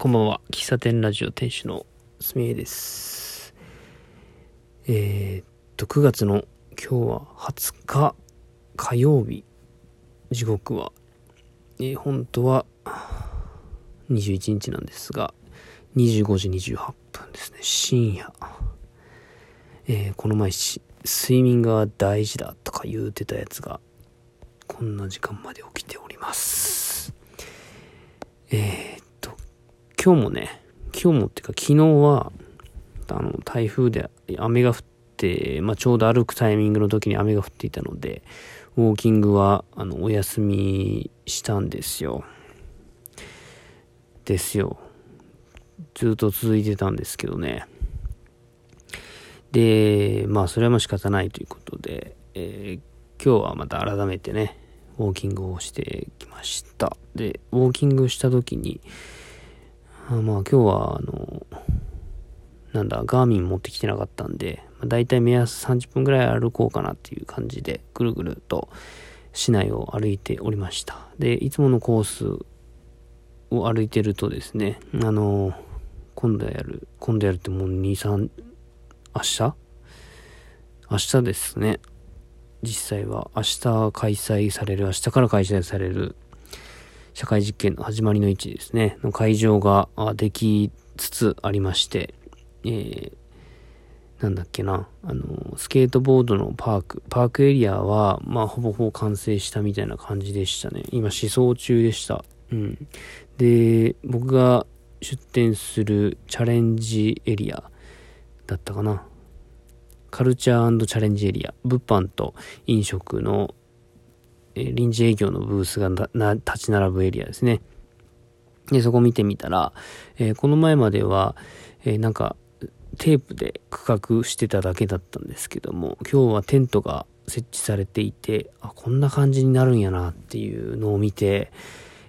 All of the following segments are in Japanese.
こんばんは。喫茶店ラジオ店主のすみえです。えー、っと、9月の今日は20日火曜日。時刻は、えー、本当は21日なんですが、25時28分ですね。深夜。えー、この前睡眠が大事だとか言うてたやつが、こんな時間まで起きております。えー、今日もね、今日もっていうか昨日は、あの、台風で雨が降って、まあ、ちょうど歩くタイミングの時に雨が降っていたので、ウォーキングは、あの、お休みしたんですよ。ですよ。ずっと続いてたんですけどね。で、まあ、それはもう仕方ないということで、えー、今日はまた改めてね、ウォーキングをしてきました。で、ウォーキングした時に、あまあ今日は、あの、なんだ、ガーミン持ってきてなかったんで、まあ、大体目安30分ぐらい歩こうかなっていう感じで、ぐるぐると市内を歩いておりました。で、いつものコースを歩いてるとですね、あの、今度やる、今度やるってもう2、3、明日？明日ですね。実際は明日開催される、明日から開催される社会実験の始まりの位置ですね、の会場ができつつありまして、えー、なんだっけな、あの、スケートボードのパーク、パークエリアは、まあ、ほぼほぼ完成したみたいな感じでしたね。今、思想中でした。うん。で、僕が出店するチャレンジエリアだったかな。カルチャーチャレンジエリア、物販と飲食の、えー、臨時営業のブースが立ち並ぶエリアですね。で、そこ見てみたら、えー、この前までは、えー、なんか、テープで区画してただけだったんですけども、今日はテントが設置されていて、あ、こんな感じになるんやなっていうのを見て、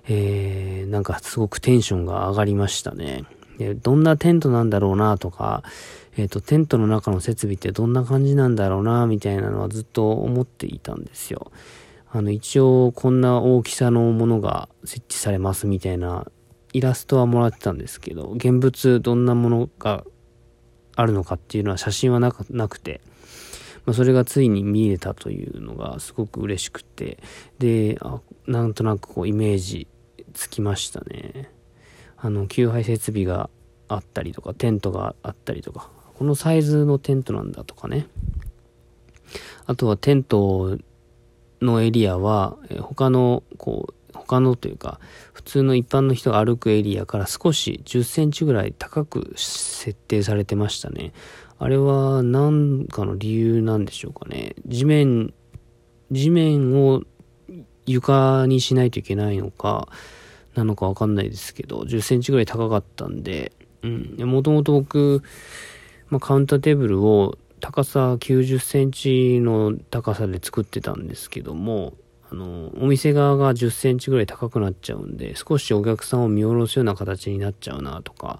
えー、なんかすごくテンションが上がりましたね。でどんなテントなんだろうなとか、えっ、ー、と、テントの中の設備ってどんな感じなんだろうな、みたいなのはずっと思っていたんですよ。あの、一応こんな大きさのものが設置されますみたいなイラストはもらってたんですけど、現物どんなものがあるのかっていうのは写真はなくて、まあ、それがついに見えたというのがすごく嬉しくて、で、あなんとなくこうイメージつきましたね。あの、給配設備があったりとか、テントがあったりとか、このサイズのテントなんだとかね。あとはテントのエリアは、え他の、こう、他のというか、普通の一般の人が歩くエリアから少し10センチぐらい高く設定されてましたね。あれは何かの理由なんでしょうかね。地面、地面を床にしないといけないのか、なのかわかんないですけど、10センチぐらい高かったんで、うん。もともと僕、まあ、カウンターテーブルを高さ90センチの高さで作ってたんですけども、あの、お店側が10センチぐらい高くなっちゃうんで、少しお客さんを見下ろすような形になっちゃうなとか、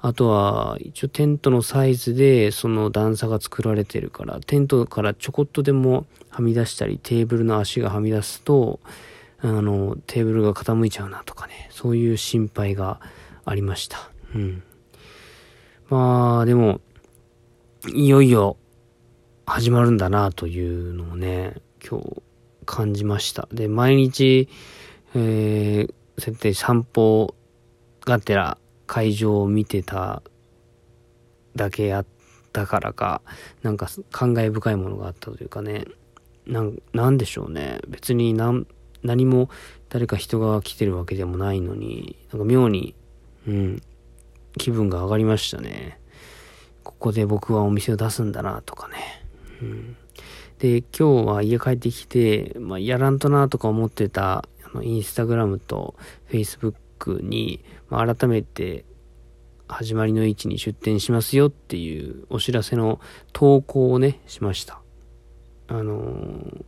あとは、一応テントのサイズでその段差が作られてるから、テントからちょこっとでもはみ出したり、テーブルの足がはみ出すと、あの、テーブルが傾いちゃうなとかね、そういう心配がありました。うん。まあ、でも、いよいよ始まるんだなというのをね、今日感じました。で、毎日、えー、そうやって散歩がてら会場を見てただけやったからか、なんか感慨深いものがあったというかね、なん、なんでしょうね。別に何、何も誰か人が来てるわけでもないのに、なんか妙に、うん、気分が上がりましたね。ここで僕はお店を出すんだなとかね。うん、で、今日は家帰ってきて、まあ、やらんとなとか思ってた、あの、インスタグラムとフェイスブックに、まあ、改めて、始まりの位置に出店しますよっていうお知らせの投稿をね、しました。あのー、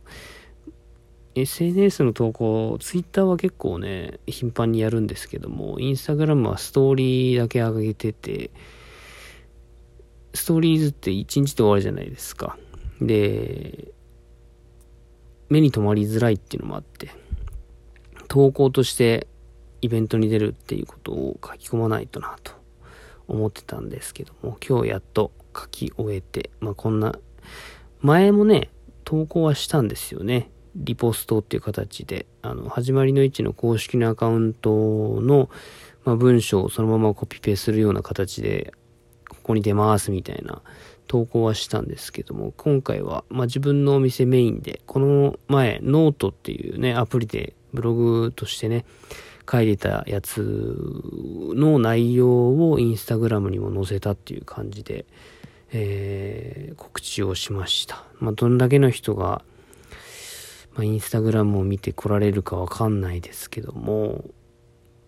SNS の投稿、ツイッターは結構ね、頻繁にやるんですけども、インスタグラムはストーリーだけ上げてて、ストーリーズって1日で終わるじゃないですか。で、目に留まりづらいっていうのもあって、投稿としてイベントに出るっていうことを書き込まないとなと思ってたんですけども、今日やっと書き終えて、まあこんな、前もね、投稿はしたんですよね。リポストっていう形で、あの、始まりの位置の公式のアカウントの、まあ、文章をそのままコピペするような形で、ここに出ますみたいな投稿はしたんですけども、今回は、まあ、自分のお店メインで、この前、ノートっていうね、アプリでブログとしてね、書いてたやつの内容をインスタグラムにも載せたっていう感じで、えー、告知をしました。まあ、どんだけの人が、まあ、インスタグラムを見て来られるかわかんないですけども、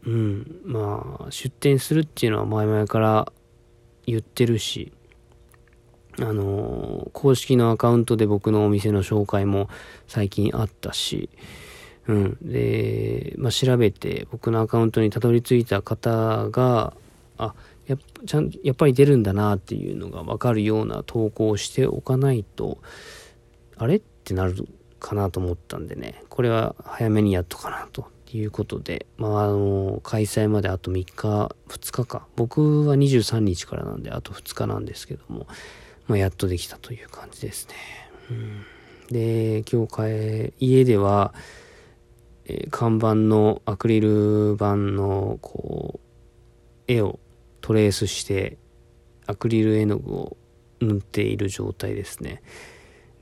うん、まあ、出店するっていうのは前々から言ってるし、あの公式のアカウントで僕のお店の紹介も最近あったし、うん。で、まあ、調べて僕のアカウントにたどり着いた方が、あ、やっちゃんやっぱり出るんだなっていうのがわかるような投稿をしておかないと、あれ？ってなるかなと思ったんでね、これは早めにやっとかなと。ということで、まあ、あの、開催まであと3日、2日か。僕は23日からなんで、あと2日なんですけども、まあ、やっとできたという感じですね。うん、で、今日、家では、えー、看板のアクリル板の、こう、絵をトレースして、アクリル絵の具を塗っている状態ですね。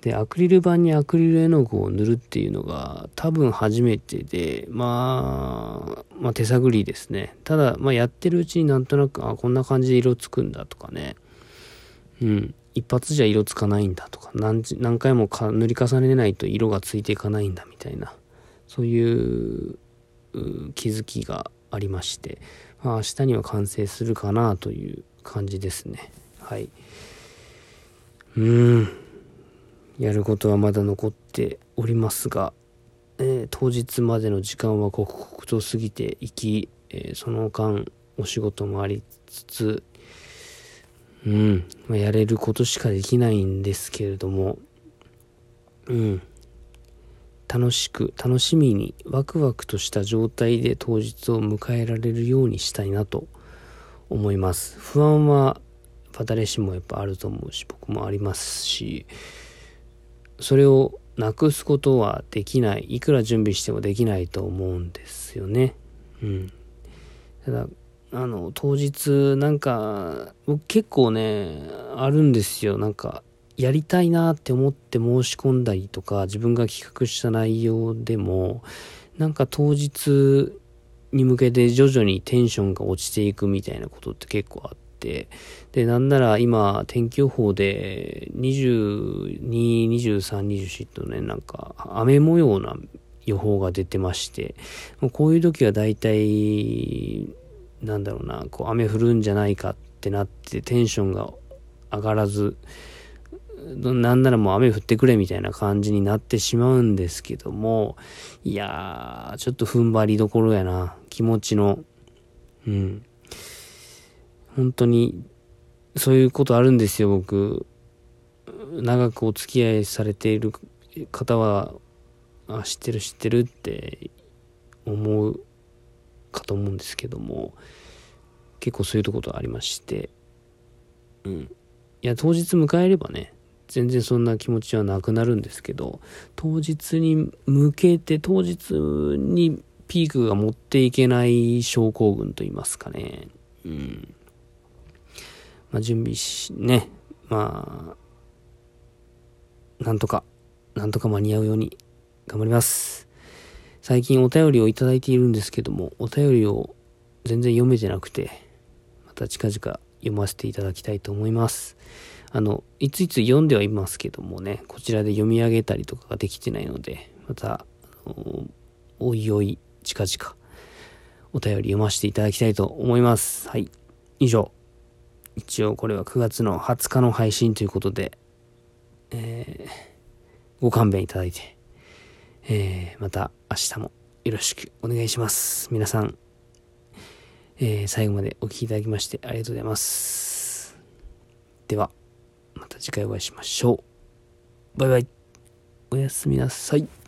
で、アクリル板にアクリル絵の具を塗るっていうのが多分初めてで、まあ、まあ手探りですね。ただ、まあやってるうちになんとなく、あ、こんな感じで色つくんだとかね。うん。一発じゃ色つかないんだとか、何何回も塗り重ねないと色がついていかないんだみたいな。そういう気づきがありまして、まあ、明日には完成するかなという感じですね。はい。うん。やることはまだ残っておりますが、えー、当日までの時間は刻々と過ぎていき、えー、その間お仕事もありつつ、うん、まあ、やれることしかできないんですけれども、うん、楽しく、楽しみに、ワクワクとした状態で当日を迎えられるようにしたいなと思います。不安は、誰しもやっぱあると思うし、僕もありますし、それをなくすことはできない。いくら準備してもできないと思うんですよね。うん。ただ、あの、当日、なんか、僕結構ね、あるんですよ。なんか、やりたいなって思って申し込んだりとか、自分が企画した内容でも、なんか当日に向けて徐々にテンションが落ちていくみたいなことって結構あって、で、なんなら今、天気予報で22、23、24とね、なんか雨模様な予報が出てまして、こういう時は大体、なんだろうな、こう雨降るんじゃないかってなってテンションが上がらず、なんならもう雨降ってくれみたいな感じになってしまうんですけども、いやー、ちょっと踏ん張りどころやな。気持ちの。うん。本当に、そういうことあるんですよ、僕。長くお付き合いされている方は、あ、知ってる知ってるって思うかと思うんですけども、結構そういうことありまして、うん。いや、当日迎えればね、全然そんな気持ちはなくなるんですけど、当日に向けて、当日にピークが持っていけない症候群と言いますかね。うん。まあ、準備し、ね、まあ、なんとか、なんとか間に合うように頑張ります。最近お便りをいただいているんですけども、お便りを全然読めてなくて、また近々読ませていただきたいと思います。あの、いついつ読んではいますけどもね、こちらで読み上げたりとかができてないので、また、おいおい、近々、お便り読ませていただきたいと思います。はい。以上。一応これは9月の20日の配信ということで、えー、ご勘弁いただいて、えー、また明日もよろしくお願いします。皆さん、えー、最後までお聴きいただきましてありがとうございます。では。また次回お会いしましょう。バイバイ。おやすみなさい。